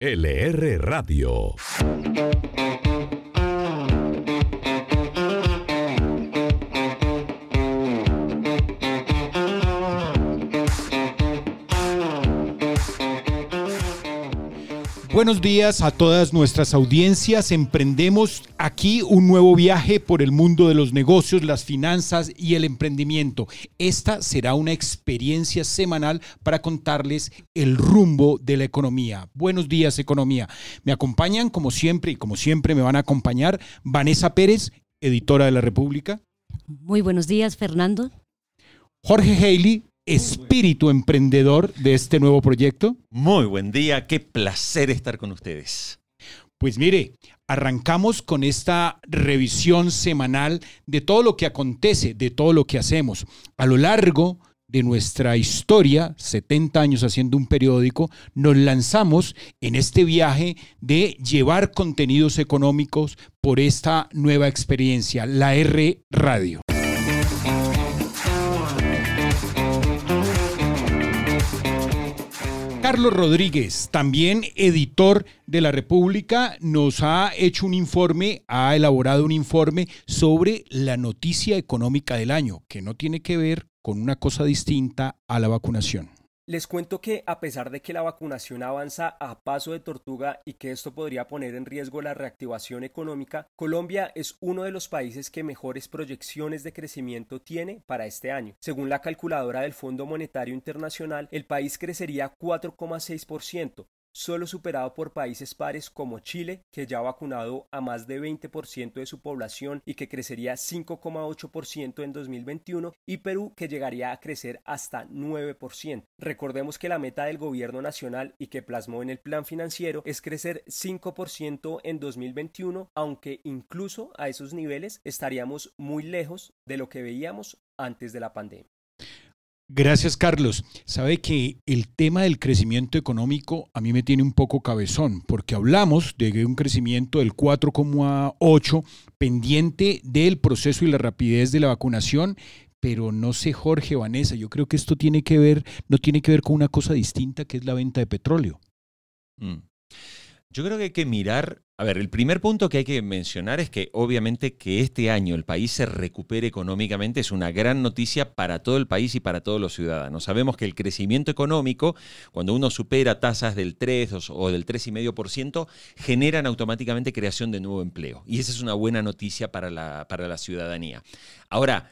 LR Radio. Buenos días a todas nuestras audiencias. Emprendemos aquí un nuevo viaje por el mundo de los negocios, las finanzas y el emprendimiento. Esta será una experiencia semanal para contarles el rumbo de la economía. Buenos días, economía. Me acompañan como siempre y como siempre me van a acompañar Vanessa Pérez, editora de La República. Muy buenos días, Fernando. Jorge Haley, espíritu emprendedor de este nuevo proyecto? Muy buen día, qué placer estar con ustedes. Pues mire, arrancamos con esta revisión semanal de todo lo que acontece, de todo lo que hacemos. A lo largo de nuestra historia, 70 años haciendo un periódico, nos lanzamos en este viaje de llevar contenidos económicos por esta nueva experiencia, la R Radio. Carlos Rodríguez, también editor de La República, nos ha hecho un informe, ha elaborado un informe sobre la noticia económica del año, que no tiene que ver con una cosa distinta a la vacunación. Les cuento que a pesar de que la vacunación avanza a paso de tortuga y que esto podría poner en riesgo la reactivación económica, Colombia es uno de los países que mejores proyecciones de crecimiento tiene para este año. Según la calculadora del Fondo Monetario Internacional, el país crecería 4,6%, solo superado por países pares como Chile, que ya ha vacunado a más de 20% de su población y que crecería 5,8% en 2021, y Perú, que llegaría a crecer hasta 9%. Recordemos que la meta del gobierno nacional y que plasmó en el plan financiero es crecer 5% en 2021, aunque incluso a esos niveles estaríamos muy lejos de lo que veíamos antes de la pandemia. Gracias, Carlos. Sabe que el tema del crecimiento económico a mí me tiene un poco cabezón, porque hablamos de un crecimiento del 4,8 pendiente del proceso y la rapidez de la vacunación, pero no sé, Jorge, Vanessa, yo creo que esto tiene que ver, no tiene que ver con una cosa distinta que es la venta de petróleo. Mm. Yo creo que hay que mirar, a ver, el primer punto que hay que mencionar es que obviamente que este año el país se recupere económicamente es una gran noticia para todo el país y para todos los ciudadanos. Sabemos que el crecimiento económico, cuando uno supera tasas del 3 o del 3,5%, generan automáticamente creación de nuevo empleo. Y esa es una buena noticia para la, para la ciudadanía. Ahora,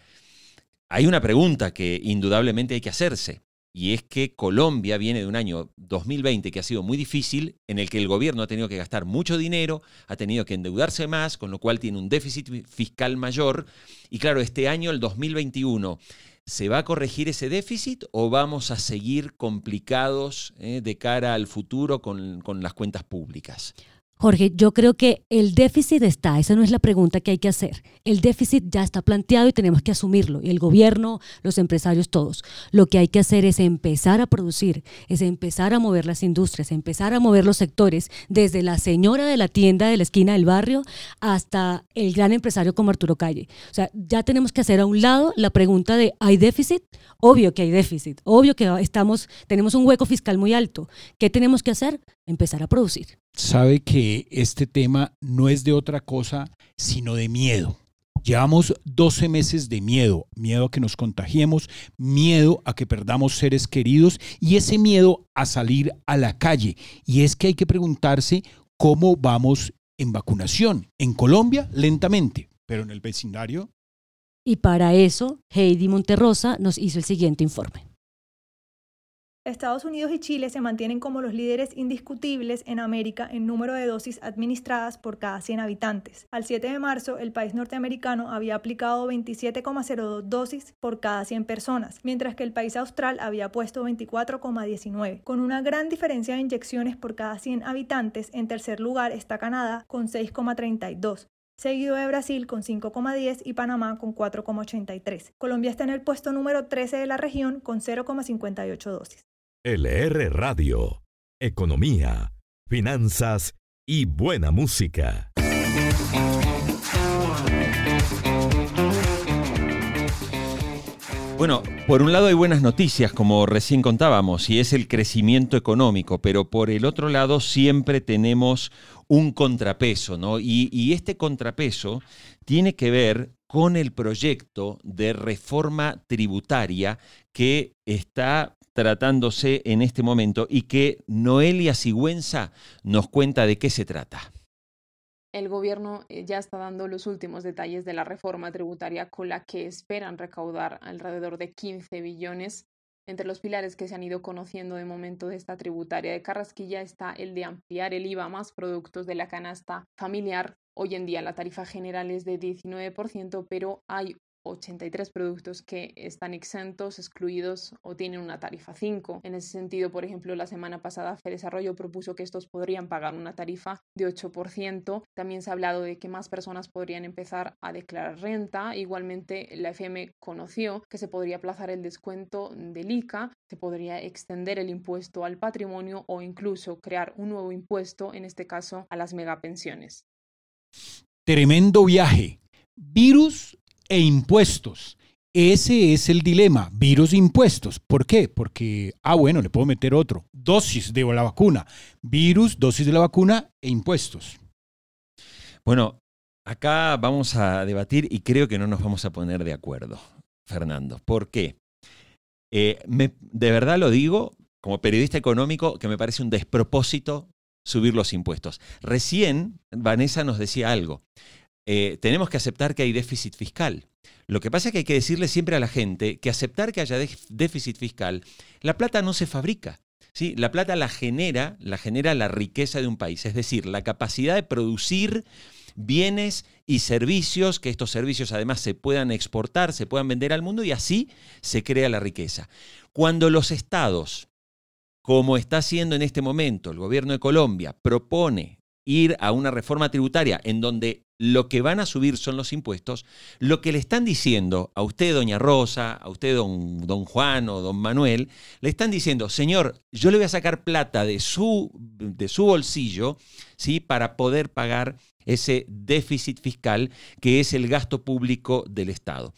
hay una pregunta que indudablemente hay que hacerse y es que Colombia viene de un año 2020 que ha sido muy difícil, en el que el gobierno ha tenido que gastar mucho dinero, ha tenido que endeudarse más, con lo cual tiene un déficit fiscal mayor. Y claro, este año, el 2021, ¿se va a corregir ese déficit o vamos a seguir complicados eh, de cara al futuro con, con las cuentas públicas? Jorge, yo creo que el déficit está, esa no es la pregunta que hay que hacer. El déficit ya está planteado y tenemos que asumirlo, y el gobierno, los empresarios, todos. Lo que hay que hacer es empezar a producir, es empezar a mover las industrias, empezar a mover los sectores, desde la señora de la tienda de la esquina del barrio hasta el gran empresario como Arturo Calle. O sea, ya tenemos que hacer a un lado la pregunta de ¿hay déficit? Obvio que hay déficit, obvio que estamos, tenemos un hueco fiscal muy alto. ¿Qué tenemos que hacer? Empezar a producir sabe que este tema no es de otra cosa sino de miedo. Llevamos 12 meses de miedo, miedo a que nos contagiemos, miedo a que perdamos seres queridos y ese miedo a salir a la calle. Y es que hay que preguntarse cómo vamos en vacunación. En Colombia, lentamente, pero en el vecindario. Y para eso, Heidi Monterrosa nos hizo el siguiente informe. Estados Unidos y Chile se mantienen como los líderes indiscutibles en América en número de dosis administradas por cada 100 habitantes. Al 7 de marzo, el país norteamericano había aplicado 27,02 dosis por cada 100 personas, mientras que el país austral había puesto 24,19. Con una gran diferencia de inyecciones por cada 100 habitantes, en tercer lugar está Canadá con 6,32 seguido de Brasil con 5,10 y Panamá con 4,83. Colombia está en el puesto número 13 de la región con 0,58 dosis. LR Radio, Economía, Finanzas y Buena Música. Bueno, por un lado hay buenas noticias, como recién contábamos, y es el crecimiento económico, pero por el otro lado siempre tenemos un contrapeso, ¿no? Y, y este contrapeso tiene que ver con el proyecto de reforma tributaria que está tratándose en este momento y que Noelia Sigüenza nos cuenta de qué se trata el gobierno eh, ya está dando los últimos detalles de la reforma tributaria con la que esperan recaudar alrededor de 15 billones. Entre los pilares que se han ido conociendo de momento de esta tributaria de Carrasquilla está el de ampliar el IVA a más productos de la canasta familiar. Hoy en día la tarifa general es de 19%, pero hay 83 productos que están exentos, excluidos o tienen una tarifa 5. En ese sentido, por ejemplo, la semana pasada Desarrollo propuso que estos podrían pagar una tarifa de 8%. También se ha hablado de que más personas podrían empezar a declarar renta. Igualmente, la FM conoció que se podría aplazar el descuento del ICA, se podría extender el impuesto al patrimonio o incluso crear un nuevo impuesto, en este caso a las megapensiones. Tremendo viaje. Virus e impuestos. Ese es el dilema, virus e impuestos. ¿Por qué? Porque, ah, bueno, le puedo meter otro. Dosis de la vacuna. Virus, dosis de la vacuna e impuestos. Bueno, acá vamos a debatir y creo que no nos vamos a poner de acuerdo, Fernando. ¿Por qué? Eh, de verdad lo digo, como periodista económico, que me parece un despropósito subir los impuestos. Recién Vanessa nos decía algo. Eh, tenemos que aceptar que hay déficit fiscal. Lo que pasa es que hay que decirle siempre a la gente que aceptar que haya déficit fiscal, la plata no se fabrica. ¿sí? La plata la genera, la genera la riqueza de un país, es decir, la capacidad de producir bienes y servicios, que estos servicios además se puedan exportar, se puedan vender al mundo y así se crea la riqueza. Cuando los estados, como está haciendo en este momento el gobierno de Colombia, propone ir a una reforma tributaria en donde lo que van a subir son los impuestos, lo que le están diciendo a usted, doña Rosa, a usted, don, don Juan o don Manuel, le están diciendo, señor, yo le voy a sacar plata de su, de su bolsillo ¿sí? para poder pagar ese déficit fiscal que es el gasto público del Estado.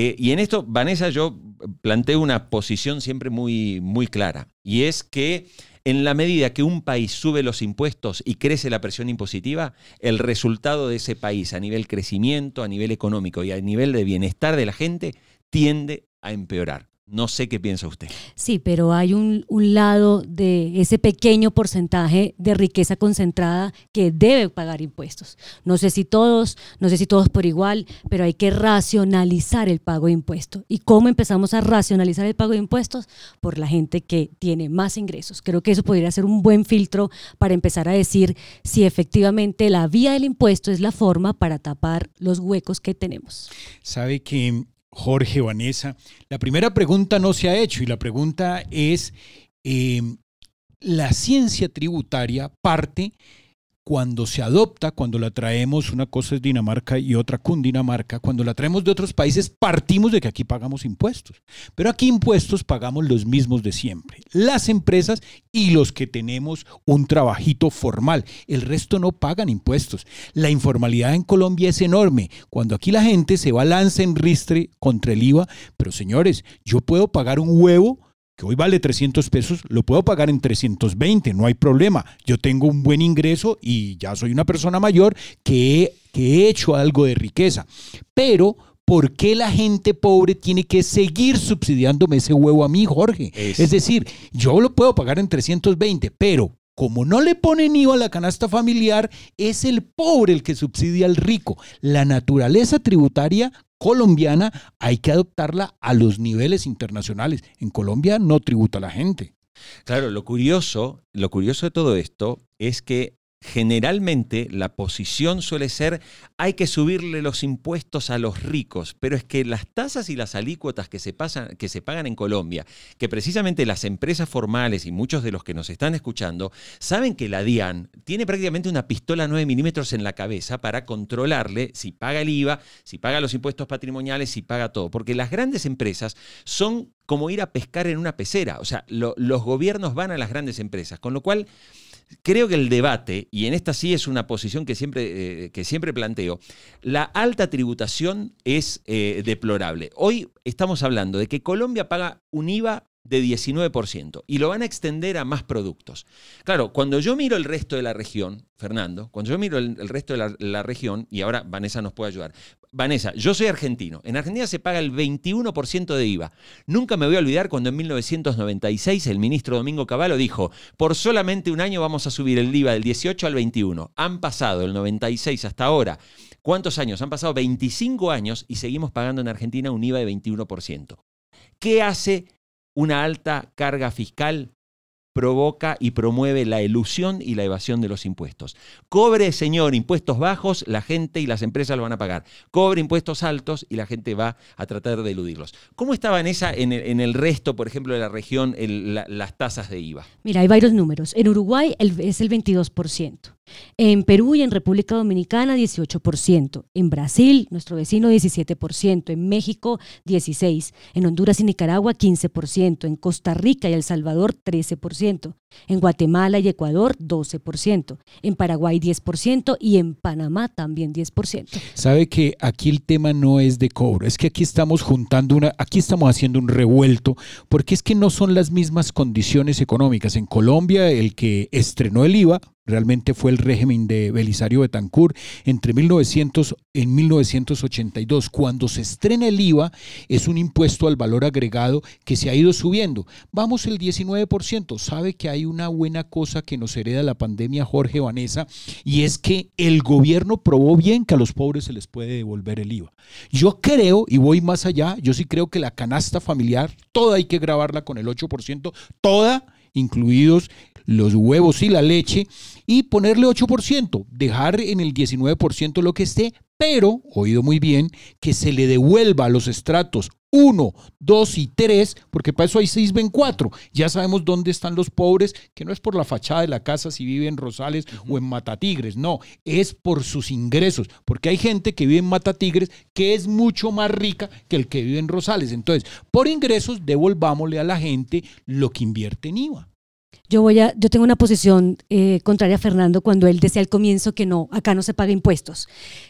Eh, y en esto, Vanessa, yo planteo una posición siempre muy, muy clara, y es que en la medida que un país sube los impuestos y crece la presión impositiva, el resultado de ese país a nivel crecimiento, a nivel económico y a nivel de bienestar de la gente tiende a empeorar. No sé qué piensa usted. Sí, pero hay un, lado de ese pequeño porcentaje de riqueza concentrada que debe pagar impuestos. No sé si todos, no sé si todos por igual, pero hay que racionalizar el pago de impuestos. ¿Y cómo empezamos a racionalizar el pago de impuestos? Por la gente que tiene más ingresos. Creo que eso podría ser un buen filtro para empezar a decir si efectivamente la vía del impuesto es la forma para tapar los huecos que tenemos. Sabe que Jorge, Vanessa. La primera pregunta no se ha hecho y la pregunta es, eh, ¿la ciencia tributaria parte cuando se adopta, cuando la traemos, una cosa es Dinamarca y otra Cundinamarca, cuando la traemos de otros países, partimos de que aquí pagamos impuestos. Pero aquí impuestos pagamos los mismos de siempre, las empresas y los que tenemos un trabajito formal. El resto no pagan impuestos. La informalidad en Colombia es enorme. Cuando aquí la gente se balanza en ristre contra el IVA, pero señores, yo puedo pagar un huevo que hoy vale 300 pesos, lo puedo pagar en 320, no hay problema. Yo tengo un buen ingreso y ya soy una persona mayor que he, que he hecho algo de riqueza. Pero, ¿por qué la gente pobre tiene que seguir subsidiándome ese huevo a mí, Jorge? Es decir, yo lo puedo pagar en 320, pero como no le ponen IVA a la canasta familiar, es el pobre el que subsidia al rico. La naturaleza tributaria colombiana hay que adoptarla a los niveles internacionales. En Colombia no tributa la gente. Claro, lo curioso, lo curioso de todo esto es que generalmente la posición suele ser hay que subirle los impuestos a los ricos, pero es que las tasas y las alícuotas que se, pasan, que se pagan en Colombia, que precisamente las empresas formales y muchos de los que nos están escuchando saben que la DIAN tiene prácticamente una pistola 9 milímetros en la cabeza para controlarle si paga el IVA, si paga los impuestos patrimoniales, si paga todo, porque las grandes empresas son como ir a pescar en una pecera, o sea, los gobiernos van a las grandes empresas, con lo cual creo que el debate, y en esta sí es una posición que siempre, eh, que siempre planteo, la alta tributación es eh, deplorable. Hoy estamos hablando de que Colombia paga un IVA de 19% y lo van a extender a más productos. Claro, cuando yo miro el resto de la región, Fernando, cuando yo miro el, resto de la, región, y ahora Vanessa nos puede ayudar. Vanessa, yo soy argentino. En Argentina se paga el 21% de IVA. Nunca me voy a olvidar cuando en 1996 el ministro Domingo Cavallo dijo, por solamente un año vamos a subir el IVA del 18 al 21. Han pasado el 96 hasta ahora. ¿Cuántos años? Han pasado 25 años y seguimos pagando en Argentina un IVA de 21%. ¿Qué hace una alta carga fiscal provoca y promueve la ilusión y la evasión de los impuestos. Cobre, señor, impuestos bajos, la gente y las empresas lo van a pagar. Cobre impuestos altos y la gente va a tratar de eludirlos. ¿Cómo estaban esa, en, el, resto, por ejemplo, de la región, las tasas de IVA? Mira, hay varios números. En Uruguay es el 22%. En Perú y en República Dominicana 18%, en Brasil, nuestro vecino 17%, en México 16%, en Honduras y Nicaragua 15%, en Costa Rica y El Salvador 13%, en Guatemala y Ecuador 12%, en Paraguay 10% y en Panamá también 10%. Sabe que aquí el tema no es de cobro, es que aquí estamos juntando una, aquí estamos haciendo un revuelto, porque es que no son las mismas condiciones económicas. En Colombia el que estrenó el IVA realmente fue el régimen de Belisario Betancourt entre 1900 en 1982 cuando se estrena el IVA es un impuesto al valor agregado que se ha ido subiendo. Vamos el 19% sabe que hay una buena cosa que nos hereda la pandemia Jorge Vanessa y es que el gobierno probó bien que a los pobres se les puede devolver el IVA yo creo y voy más allá yo sí creo que la canasta familiar toda hay que grabarla con el 8% toda incluidos los huevos y la leche, y ponerle 8%, dejar en el 19% lo que esté, pero, oído muy bien, que se le devuelva a los estratos 1, 2 y 3, porque para eso hay 6 ven 4. Ya sabemos dónde están los pobres, que no es por la fachada de la casa si vive en Rosales o en Matatigres, no, es por sus ingresos, porque hay gente que vive en Matatigres que es mucho más rica que el que vive en Rosales. Entonces, por ingresos, devolvámosle a la gente lo que invierte en IVA. Yo, voy a, yo tengo una posición eh, contraria a Fernando cuando él decía al comienzo que no, acá no se paga impuestos.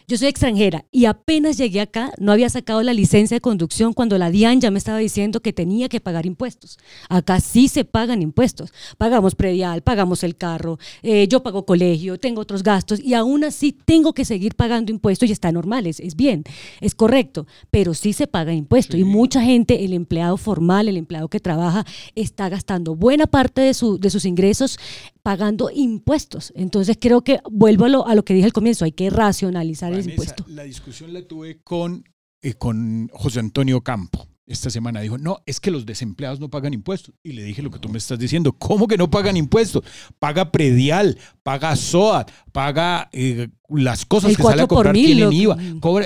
Yo soy extranjera y apenas llegué acá, no había sacado la licencia de conducción cuando la DIAN ya me estaba diciendo que tenía que pagar impuestos. Acá sí se pagan impuestos. Pagamos predial, pagamos el carro, eh, yo pago colegio, tengo otros gastos y aún así tengo que seguir pagando impuestos y está normal, es, bien, es correcto, pero sí se paga impuestos y mucha gente, el empleado formal, el empleado que trabaja, está gastando buena parte de su sus ingresos pagando impuestos. Entonces creo que vuelvo a lo, a lo que dije al comienzo, hay que racionalizar el impuesto. La discusión la tuve con, eh, con José Antonio Campo esta semana. Dijo, no, es que los desempleados no pagan impuestos. Y le dije lo que tú me estás diciendo. ¿Cómo que no pagan impuestos? Paga predial, paga SOAT, paga eh, las cosas que sale a comprar tienen IVA.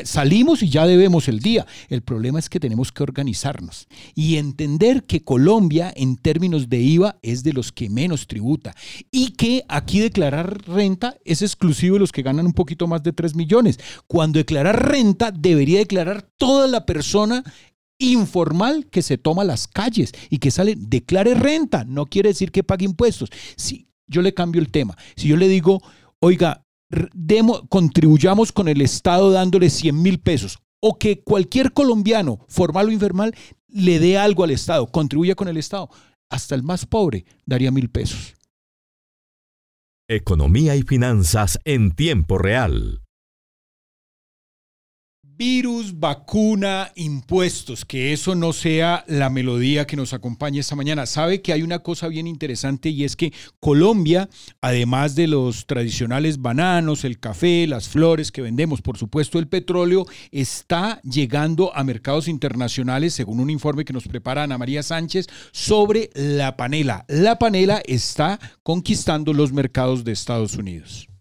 salimos y ya debemos el día. El problema es que tenemos que organizarnos y entender que Colombia en términos de IVA es de los que menos tributa y que aquí declarar renta es exclusivo de los que ganan un poquito más de 3 millones. Cuando declarar renta debería declarar toda la persona informal que se toma las calles y que sale, declare renta, no quiere decir que pague impuestos. Si yo le cambio el tema, si yo le digo, oiga, demo, contribuyamos con el Estado dándole 100 mil pesos, o que cualquier colombiano, formal o informal, le dé algo al Estado, contribuya con el Estado, hasta el más pobre daría mil pesos. Economía y finanzas en tiempo real virus, vacuna, impuestos, que eso no sea la melodía que nos acompaña esta mañana. Sabe que hay una cosa bien interesante y es que Colombia, además de los tradicionales bananos, el café, las flores que vendemos, por supuesto el petróleo, está llegando a mercados internacionales, según un informe que nos prepara Ana María Sánchez, sobre la panela. La panela está conquistando los mercados de Estados Unidos.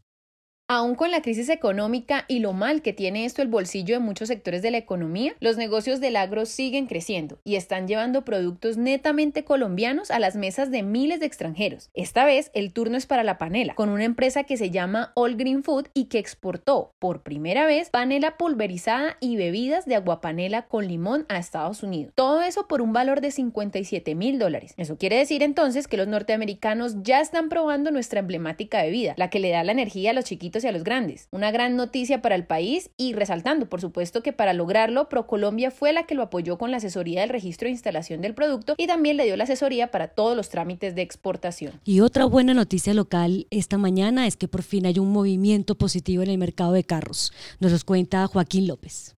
Aún con la crisis económica y lo mal que tiene esto el bolsillo de muchos sectores de la economía, los negocios del agro siguen creciendo y están llevando productos netamente colombianos a las mesas de miles de extranjeros. Esta vez el turno es para la panela, con una empresa que se llama All Green Food y que exportó por primera vez panela pulverizada y bebidas de aguapanela con limón a Estados Unidos. Todo eso por un valor de 57 mil dólares. Eso quiere decir entonces que los norteamericanos ya están probando nuestra emblemática bebida, la que le da la energía a los chiquitos y a los grandes. Una gran noticia para el país y resaltando, por supuesto, que para lograrlo, ProColombia fue la que lo apoyó con la asesoría del registro de instalación del producto y también le dio la asesoría para todos los trámites de exportación. Y otra buena noticia local esta mañana es que por fin hay un movimiento positivo en el mercado de carros. Nos los cuenta Joaquín López.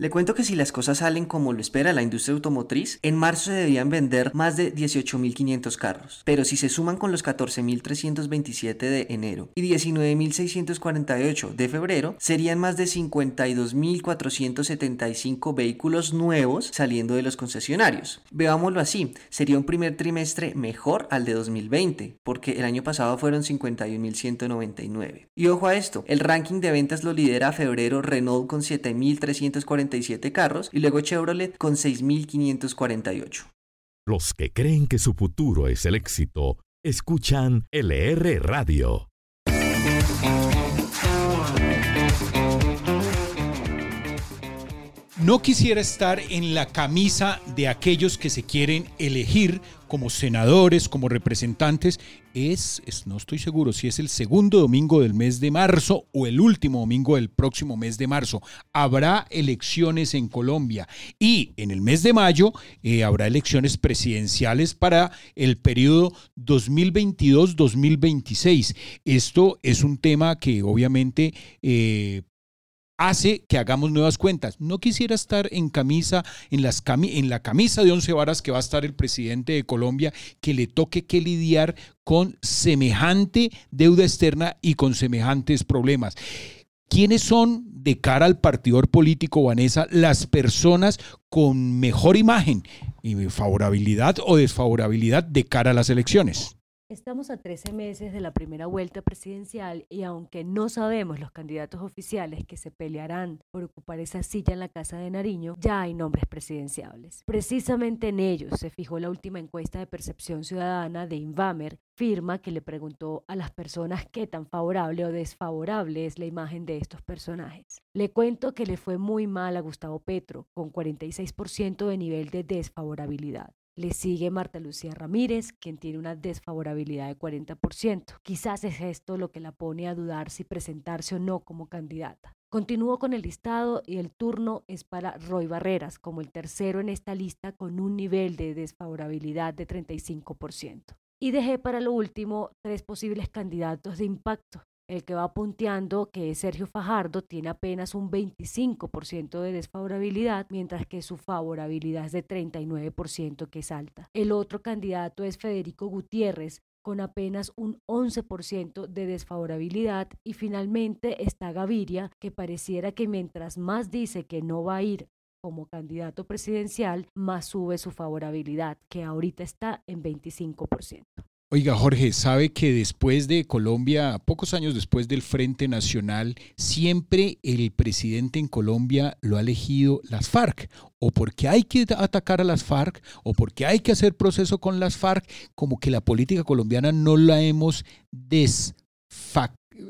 Le cuento que si las cosas salen como lo espera la industria automotriz, en marzo se debían vender más de 18.500 carros, pero si se suman con los 14.327 de enero y 19.648 de febrero, serían más de 52.475 vehículos nuevos saliendo de los concesionarios. Veámoslo así, sería un primer trimestre mejor al de 2020, porque el año pasado fueron 51.199. Y ojo a esto, el ranking de ventas lo lidera febrero Renault con 7.340 y luego Chevrolet con 6.548. Los que creen que su futuro es el éxito, escuchan LR Radio. No quisiera estar en la camisa de aquellos que se quieren elegir como senadores, como representantes. Es, no estoy seguro si es el segundo domingo del mes de marzo o el último domingo del próximo mes de marzo. Habrá elecciones en Colombia y en el mes de mayo eh, habrá elecciones presidenciales para el periodo 2022-2026. Esto es un tema que obviamente eh, hace que hagamos nuevas cuentas. No quisiera estar en camisa, en, las en la camisa de once varas que va a estar el presidente de Colombia, que le toque que lidiar con semejante deuda externa y con semejantes problemas. ¿Quiénes son, de cara al partidor político, Vanessa, las personas con mejor imagen y favorabilidad o desfavorabilidad de cara a las elecciones? Estamos a 13 meses de la primera vuelta presidencial y aunque no sabemos los candidatos oficiales que se pelearán por ocupar esa silla en la Casa de Nariño, ya hay nombres presidenciables. Precisamente en ellos se fijó la última encuesta de percepción ciudadana de Invamer, firma que le preguntó a las personas qué tan favorable o desfavorable es la imagen de estos personajes. Le cuento que le fue muy mal a Gustavo Petro, con 46% de nivel de desfavorabilidad. Le sigue Marta Lucía Ramírez, quien tiene una desfavorabilidad de 40%. Quizás es esto lo que la pone a dudar si presentarse o no como candidata. Continúo con el listado y el turno es para Roy Barreras, como el tercero en esta lista con un nivel de desfavorabilidad de 35%. Y dejé para lo último tres posibles candidatos de impacto el que va punteando, que es Sergio Fajardo, tiene apenas un 25% de desfavorabilidad, mientras que su favorabilidad es de 39%, que es alta. El otro candidato es Federico Gutiérrez, con apenas un 11% de desfavorabilidad. Y finalmente está Gaviria, que pareciera que mientras más dice que no va a ir como candidato presidencial, más sube su favorabilidad, que ahorita está en 25%. Oiga, Jorge, sabe que después de Colombia, pocos años después del Frente Nacional, siempre el presidente en Colombia lo ha elegido las FARC, o porque hay que atacar a las FARC, o porque hay que hacer proceso con las FARC, como que la política colombiana no la hemos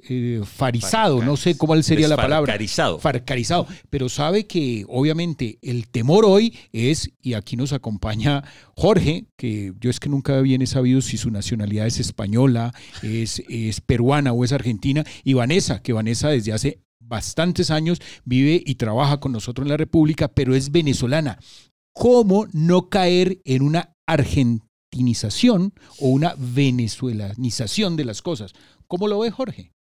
eh, farizado, no sé cuál sería la palabra. Farcarizado. Farcarizado. Pero sabe que obviamente el temor hoy es, y aquí nos acompaña Jorge, que yo es que nunca bien he sabido si su nacionalidad es española, es, es peruana o es argentina, y Vanessa, que Vanessa desde hace bastantes años vive y trabaja con nosotros en la República, pero es venezolana. ¿Cómo no caer en una argentinización o una venezolanización de las cosas? ¿Cómo lo ve Jorge?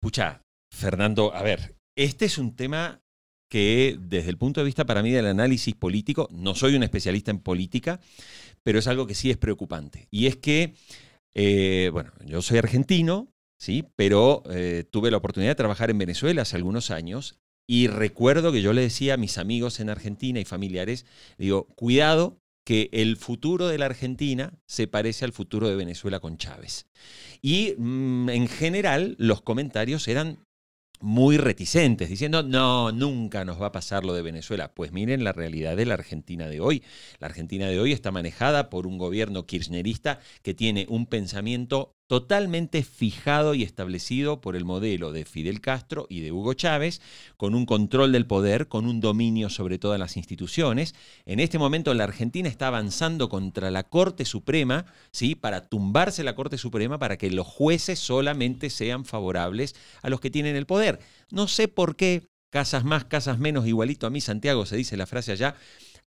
Pucha, Fernando, a ver, este es un tema que desde el punto de vista para mí del análisis político, no soy un especialista en política, pero es algo que sí es preocupante. Y es que, eh, bueno, yo soy argentino, ¿sí? Pero eh, tuve la oportunidad de trabajar en Venezuela hace algunos años y recuerdo que yo le decía a mis amigos en Argentina y familiares, digo, cuidado que el futuro de la Argentina se parece al futuro de Venezuela con Chávez. Y mm, en general los comentarios eran muy reticentes, diciendo, no, nunca nos va a pasar lo de Venezuela. Pues miren la realidad de la Argentina de hoy. La Argentina de hoy está manejada por un gobierno kirchnerista que tiene un pensamiento totalmente fijado y establecido por el modelo de Fidel Castro y de Hugo Chávez, con un control del poder, con un dominio sobre todas las instituciones. En este momento la Argentina está avanzando contra la Corte Suprema, ¿sí? para tumbarse la Corte Suprema para que los jueces solamente sean favorables a los que tienen el poder. No sé por qué, casas más, casas menos, igualito a mí, Santiago, se dice la frase allá,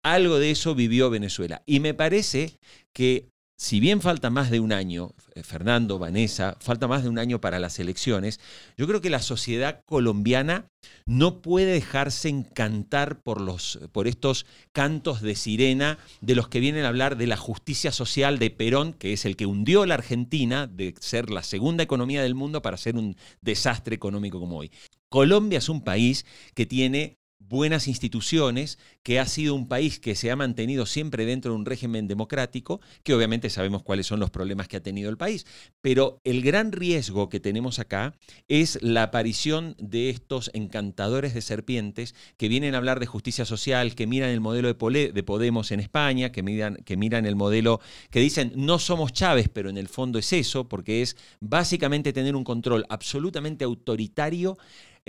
algo de eso vivió Venezuela. Y me parece que si bien falta más de un año, eh, Fernando, Vanessa, falta más de un año para las elecciones, yo creo que la sociedad colombiana no puede dejarse encantar por, los, por estos cantos de sirena de los que vienen a hablar de la justicia social de Perón, que es el que hundió la Argentina de ser la segunda economía del mundo para ser un desastre económico como hoy. Colombia es un país que tiene buenas instituciones, que ha sido un país que se ha mantenido siempre dentro de un régimen democrático, que obviamente sabemos cuáles son los problemas que ha tenido el país. Pero el gran riesgo que tenemos acá es la aparición de estos encantadores de serpientes que vienen a hablar de justicia social, que miran el modelo de Podemos en España, que miran, que miran el modelo, que dicen no somos Chávez, pero en el fondo es eso, porque es básicamente tener un control absolutamente autoritario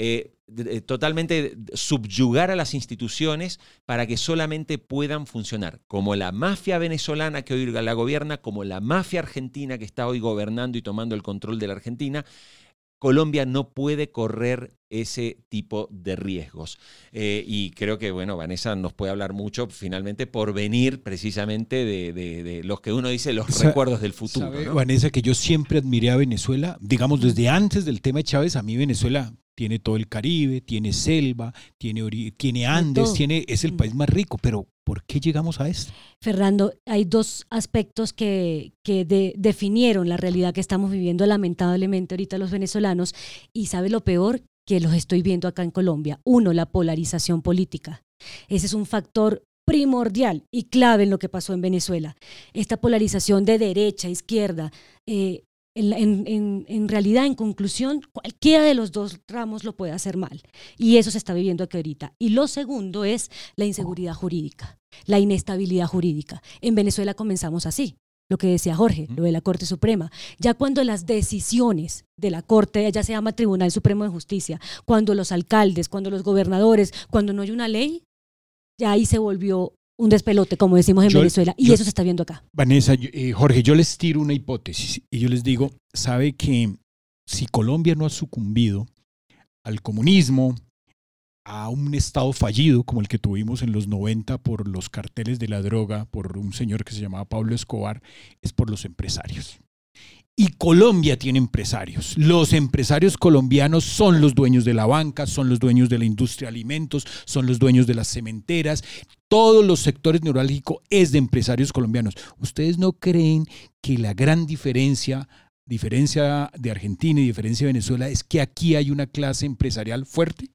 eh, eh, totalmente subyugar a las instituciones para que solamente puedan funcionar, como la mafia venezolana que hoy la gobierna, como la mafia argentina que está hoy gobernando y tomando el control de la Argentina. Colombia no puede correr ese tipo de riesgos. Eh, y creo que, bueno, Vanessa nos puede hablar mucho finalmente por venir precisamente de, los que uno dice los recuerdos del futuro. Vanessa, que yo siempre admiré a Venezuela, digamos, desde antes del tema de Chávez, a mí Venezuela tiene todo el Caribe, tiene selva, tiene, tiene Andes, tiene, es el país más rico, pero ¿por qué llegamos a esto? Fernando, hay dos aspectos que, que definieron la realidad que estamos viviendo lamentablemente ahorita los venezolanos y sabe lo peor que los estoy viendo acá en Colombia. Uno, la polarización política. Ese es un factor primordial y clave en lo que pasó en Venezuela. Esta polarización de derecha, izquierda, eh, en, realidad, en conclusión, cualquiera de los dos ramos lo puede hacer mal. Y eso se está viviendo aquí ahorita. Y lo segundo es la inseguridad jurídica, la inestabilidad jurídica. En Venezuela comenzamos así lo que decía Jorge, lo de la Corte Suprema. Ya cuando las decisiones de la Corte, ya se llama Tribunal Supremo de Justicia, cuando los alcaldes, cuando los gobernadores, cuando no hay una ley, ya ahí se volvió un despelote, como decimos en Venezuela, y eso se está viendo acá. Vanessa, eh, Jorge, yo les tiro una hipótesis y yo les digo, sabe que si Colombia no ha sucumbido al comunismo, a un estado fallido como el que tuvimos en los 90 por los carteles de la droga, por un señor que se llamaba Pablo Escobar, es por los empresarios. Y Colombia tiene empresarios. Los empresarios colombianos son los dueños de la banca, son los dueños de la industria de alimentos, son los dueños de las cementeras. Todos los sectores neurálgicos es de empresarios colombianos. ¿Ustedes no creen que la gran diferencia, diferencia de Argentina y diferencia de Venezuela, es que aquí hay una clase empresarial fuerte?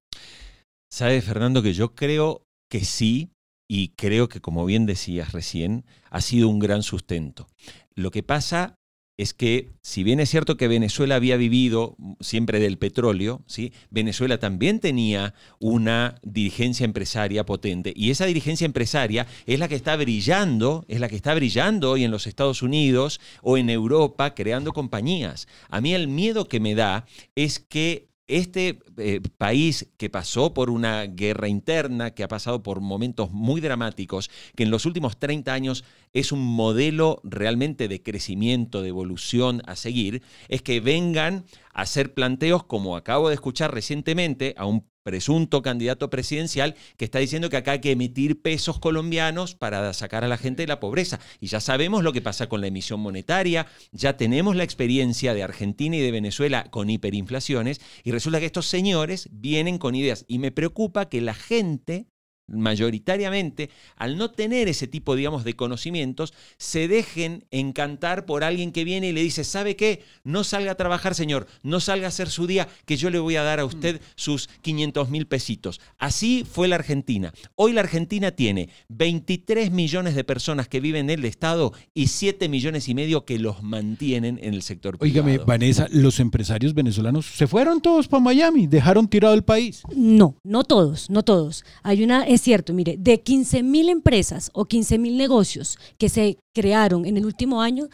Sabe, Fernando, que yo creo que sí, y creo que, como bien decías recién, ha sido un gran sustento. Lo que pasa es que, si bien es cierto que Venezuela había vivido siempre del petróleo, ¿sí? Venezuela también tenía una dirigencia empresaria potente. Y esa dirigencia empresaria es la que está brillando, es la que está brillando hoy en los Estados Unidos o en Europa creando compañías. A mí el miedo que me da es que este eh, país que pasó por una guerra interna, que ha pasado por momentos muy dramáticos, que en los últimos 30 años es un modelo realmente de crecimiento, de evolución a seguir, es que vengan a hacer planteos como acabo de escuchar recientemente a un presunto candidato presidencial que está diciendo que acá hay que emitir pesos colombianos para sacar a la gente de la pobreza. Y ya sabemos lo que pasa con la emisión monetaria, ya tenemos la experiencia de Argentina y de Venezuela con hiperinflaciones y resulta que estos señores vienen con ideas y me preocupa que la gente mayoritariamente, al no tener ese tipo, digamos, de conocimientos, se dejen encantar por alguien que viene y le dice, ¿sabe qué? No salga a trabajar, señor, no salga a hacer su día, que yo le voy a dar a usted sus 500 mil pesitos. Así fue la Argentina. Hoy la Argentina tiene 23 millones de personas que viven en el Estado y 7 millones y medio que los mantienen en el sector privado. Óigame, Vanessa, los empresarios venezolanos se fueron todos para Miami, dejaron tirado el país. No, no todos, no todos. Hay una es cierto, mire, de 15 mil empresas o 15 mil negocios que se crearon en el último año,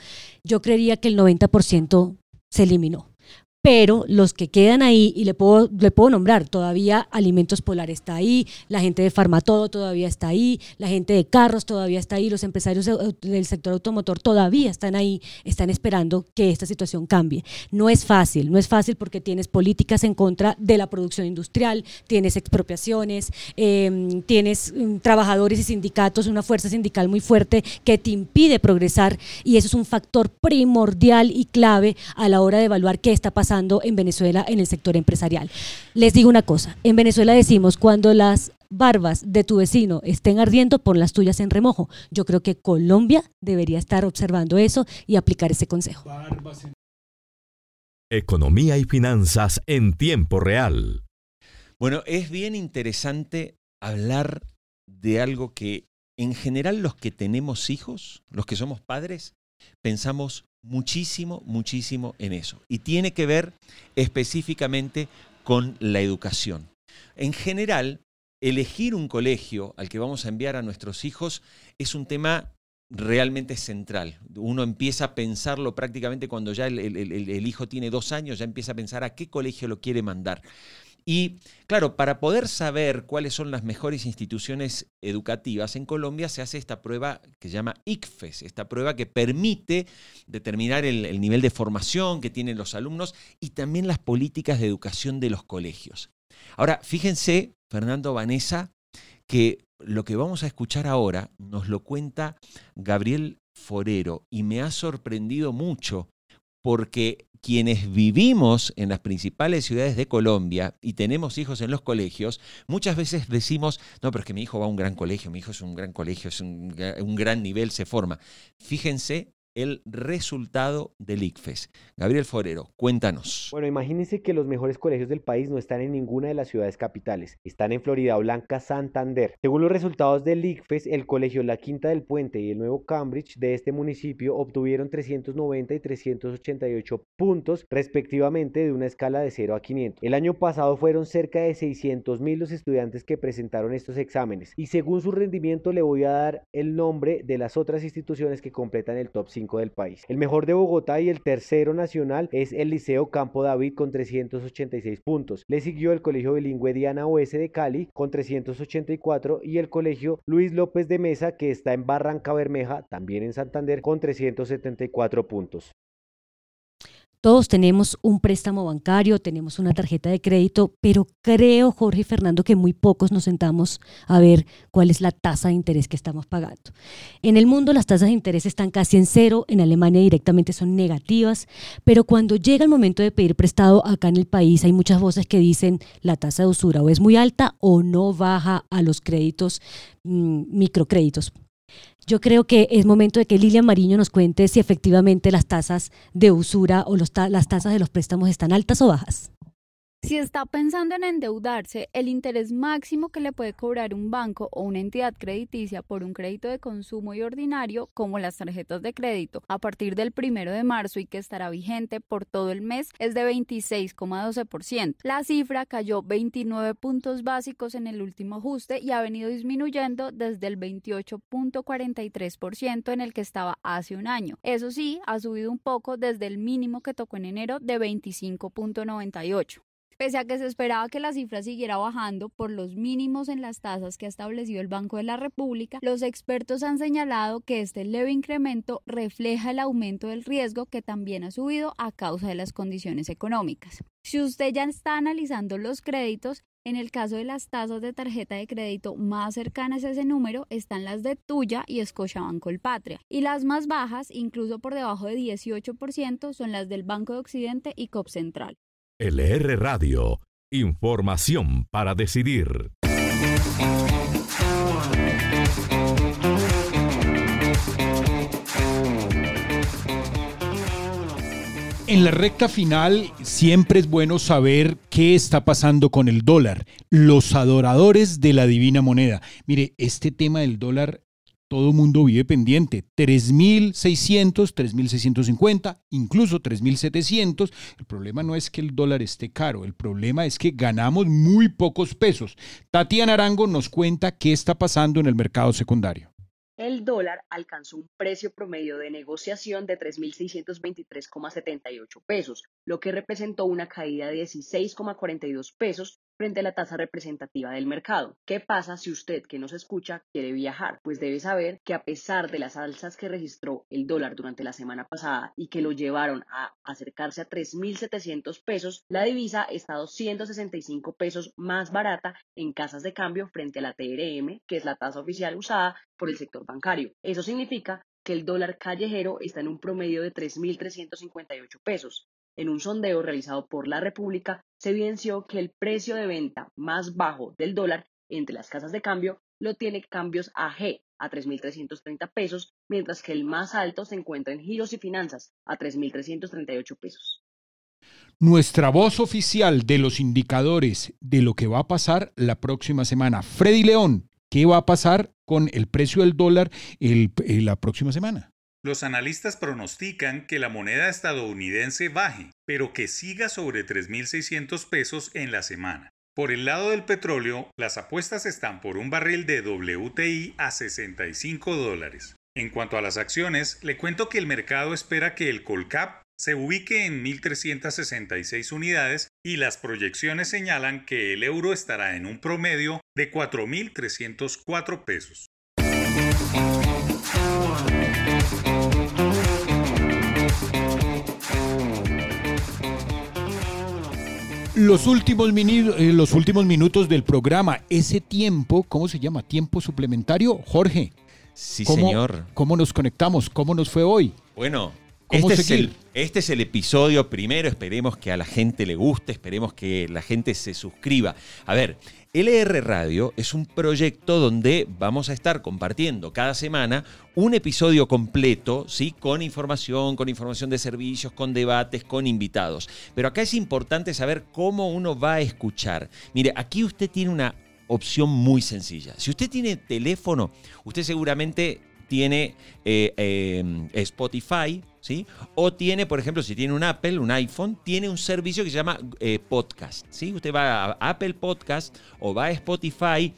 yo creería que el 90% se eliminó pero los que quedan ahí, y le puedo, le puedo nombrar, todavía Alimentos Polar está ahí, la gente de Farmatodo todavía está ahí, la gente de carros todavía está ahí, los empresarios del sector automotor todavía están ahí, están esperando que esta situación cambie. No es fácil, no es fácil porque tienes políticas en contra de la producción industrial, tienes expropiaciones, em, tienes mm, trabajadores y sindicatos, una fuerza sindical muy fuerte que te impide progresar y eso es un factor primordial y clave a la hora de evaluar qué está pasando en Venezuela en el sector empresarial. Les digo una cosa, en Venezuela decimos cuando las barbas de tu vecino estén ardiendo, pon las tuyas en remojo. Yo creo que Colombia debería estar observando eso y aplicar ese consejo. Economía y finanzas en tiempo real. Bueno, es bien interesante hablar de algo que en general los que tenemos hijos, los que somos padres, pensamos muchísimo, muchísimo en eso. Y tiene que ver específicamente con la educación. En general, elegir un colegio al que vamos a enviar a nuestros hijos es un tema realmente central. Uno empieza a pensarlo prácticamente cuando ya el, hijo tiene dos años, ya empieza a pensar a qué colegio lo quiere mandar. Y claro, para poder saber cuáles son las mejores instituciones educativas en Colombia se hace esta prueba que se llama ICFES, esta prueba que permite determinar el, nivel de formación que tienen los alumnos y también las políticas de educación de los colegios. Ahora, fíjense, Fernando Vanessa, que lo que vamos a escuchar ahora nos lo cuenta Gabriel Forero y me ha sorprendido mucho porque quienes vivimos en las principales ciudades de Colombia y tenemos hijos en los colegios, muchas veces decimos, no, pero es que mi hijo va a un gran colegio, mi hijo es un gran colegio, es un, un gran nivel, se forma. Fíjense el resultado del ICFES. Gabriel Forero, cuéntanos. Bueno, imagínense que los mejores colegios del país no están en ninguna de las ciudades capitales, están en Florida Blanca, Santander. Según los resultados del ICFES, el colegio La Quinta del Puente y el nuevo Cambridge de este municipio obtuvieron 390 y 388 puntos respectivamente de una escala de 0 a 500. El año pasado fueron cerca de 600 mil los estudiantes que presentaron estos exámenes y según su rendimiento le voy a dar el nombre de las otras instituciones que completan el top 5 del país. El mejor de Bogotá y el tercero nacional es el Liceo Campo David con 386 puntos. Le siguió el Colegio Bilingüe Diana Oeste de Cali con 384 y el Colegio Luis López de Mesa que está en Barranca Bermeja, también en Santander, con 374 puntos. Todos tenemos un préstamo bancario, tenemos una tarjeta de crédito, pero creo, Jorge y Fernando, que muy pocos nos sentamos a ver cuál es la tasa de interés que estamos pagando. En el mundo las tasas de interés están casi en cero, en Alemania directamente son negativas, pero cuando llega el momento de pedir prestado acá en el país hay muchas voces que dicen la tasa de usura o es muy alta o no baja a los créditos, mm, microcréditos. Yo creo que es momento de que Lilian Mariño nos cuente si efectivamente las tasas de usura o las tasas de los préstamos están altas o bajas. Si está pensando en endeudarse, el interés máximo que le puede cobrar un banco o una entidad crediticia por un crédito de consumo y ordinario, como las tarjetas de crédito, a partir del primero de marzo y que estará vigente por todo el mes, es de 26,12%. La cifra cayó 29 puntos básicos en el último ajuste y ha venido disminuyendo desde el 28.43% en el que estaba hace un año. Eso sí, ha subido un poco desde el mínimo que tocó en enero de 25.98. Pese a que se esperaba que la cifra siguiera bajando por los mínimos en las tasas que ha establecido el Banco de la República, los expertos han señalado que este leve incremento refleja el aumento del riesgo que también ha subido a causa de las condiciones económicas. Si usted ya está analizando los créditos, en el caso de las tasas de tarjeta de crédito más cercanas a ese número están las de Tuya y Scotiabank Colpatria. Y las más bajas, incluso por debajo de 18%, son las del Banco de Occidente y COP Central. LR Radio, información para decidir. En la recta final siempre es bueno saber qué está pasando con el dólar, los adoradores de la divina moneda. Mire, este tema del dólar todo mundo vive pendiente. 3.600, 3.650, incluso 3.700. El problema no es que el dólar esté caro, el problema es que ganamos muy pocos pesos. Tatiana Arango nos cuenta qué está pasando en el mercado secundario el dólar alcanzó un precio promedio de negociación de 3.623,78 pesos, lo que representó una caída de 16,42 pesos frente a la tasa representativa del mercado. ¿Qué pasa si usted que nos escucha quiere viajar? Pues debe saber que a pesar de las alzas que registró el dólar durante la semana pasada y que lo llevaron a acercarse a 3.700 pesos, la divisa está 265 pesos más barata en casas de cambio frente a la TRM, que es la tasa oficial usada por el sector bancario. Eso significa que el dólar callejero está en un promedio de 3.358 pesos. En un sondeo realizado por la República, se evidenció que el precio de venta más bajo del dólar entre las casas de cambio lo tiene cambios AG a 3.330 pesos, mientras que el más alto se encuentra en giros y finanzas a 3.338 pesos. Nuestra voz oficial de los indicadores de lo que va a pasar la próxima semana. Freddy León, ¿qué va a pasar con el precio del dólar eh, la próxima semana? Los analistas pronostican que la moneda estadounidense baje, pero que siga sobre 3.600 pesos en la semana. Por el lado del petróleo, las apuestas están por un barril de WTI a 65 dólares. En cuanto a las acciones, le cuento que el mercado espera que el Colcap se ubique en 1.366 unidades y las proyecciones señalan que el euro estará en un promedio de 4.304 pesos. Los últimos, eh, los últimos minutos del programa, ese tiempo, ¿cómo se llama? ¿Tiempo suplementario? Jorge. Sí, señor. ¿Cómo nos conectamos? ¿Cómo nos fue hoy? Bueno, este es, el, este es, el, episodio primero, esperemos que a la gente le guste, esperemos que la gente se suscriba. A ver, LR Radio es un proyecto donde vamos a estar compartiendo cada semana un episodio completo, ¿sí? Con información, con información de servicios, con debates, con invitados. Pero acá es importante saber cómo uno va a escuchar. Mire, aquí usted tiene una opción muy sencilla. Si usted tiene teléfono, usted seguramente tiene eh, eh, Spotify, ¿sí? O tiene, por ejemplo, si tiene un Apple, un iPhone, tiene un servicio que se llama eh, Podcast, ¿sí? Usted va a Apple Podcast o va a Spotify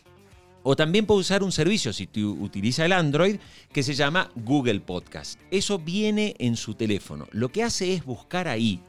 o también puede usar un servicio, si utiliza el Android, que se llama Google Podcast. Eso viene en su teléfono. Lo que hace es buscar ahí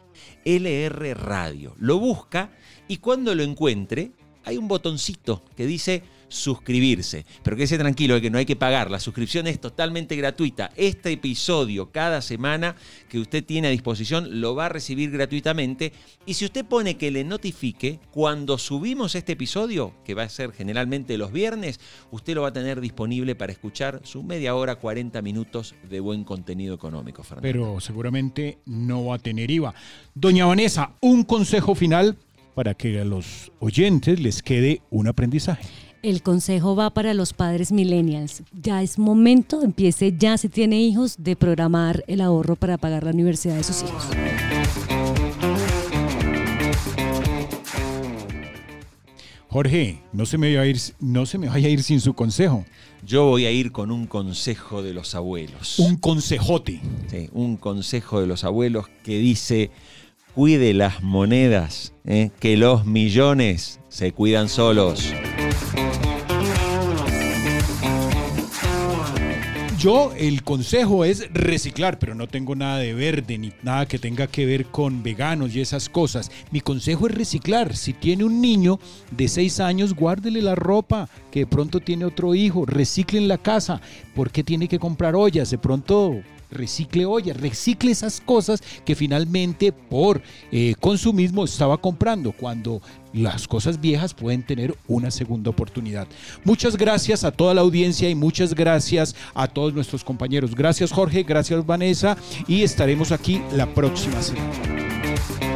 LR Radio. Lo busca y cuando lo encuentre, hay un botoncito que dice suscribirse. Pero quédese tranquilo de que no hay que pagar. La suscripción es totalmente gratuita. Este episodio cada semana que usted tiene a disposición lo va a recibir gratuitamente. Y si usted pone que le notifique cuando subimos este episodio, que va a ser generalmente los viernes, usted lo va a tener disponible para escuchar su media hora, 40 minutos de buen contenido económico, Fernando. Pero seguramente no va a tener IVA. Doña Vanessa, un consejo final para que a los oyentes les quede un aprendizaje. El consejo va para los padres millennials. Ya es momento, empiece ya si tiene hijos, de programar el ahorro para pagar la universidad de sus hijos. Jorge, no se, me vaya a ir, no se me vaya a ir sin su consejo. Yo voy a ir con un consejo de los abuelos. Un consejote. Sí, un consejo de los abuelos que dice, cuide las monedas, ¿eh? que los millones se cuidan solos. Yo el consejo es reciclar, pero no tengo nada de verde ni nada que tenga que ver con veganos y esas cosas. Mi consejo es reciclar. Si tiene un niño de 6 años, guárdele la ropa, que de pronto tiene otro hijo, recicle en la casa. ¿Por qué tiene que comprar ollas? De pronto recicle ollas, recicle esas cosas que finalmente por eh, consumismo estaba comprando cuando las cosas viejas pueden tener una segunda oportunidad. Muchas gracias a toda la audiencia y muchas gracias a todos nuestros compañeros. Gracias Jorge, gracias Vanessa y estaremos aquí la próxima semana.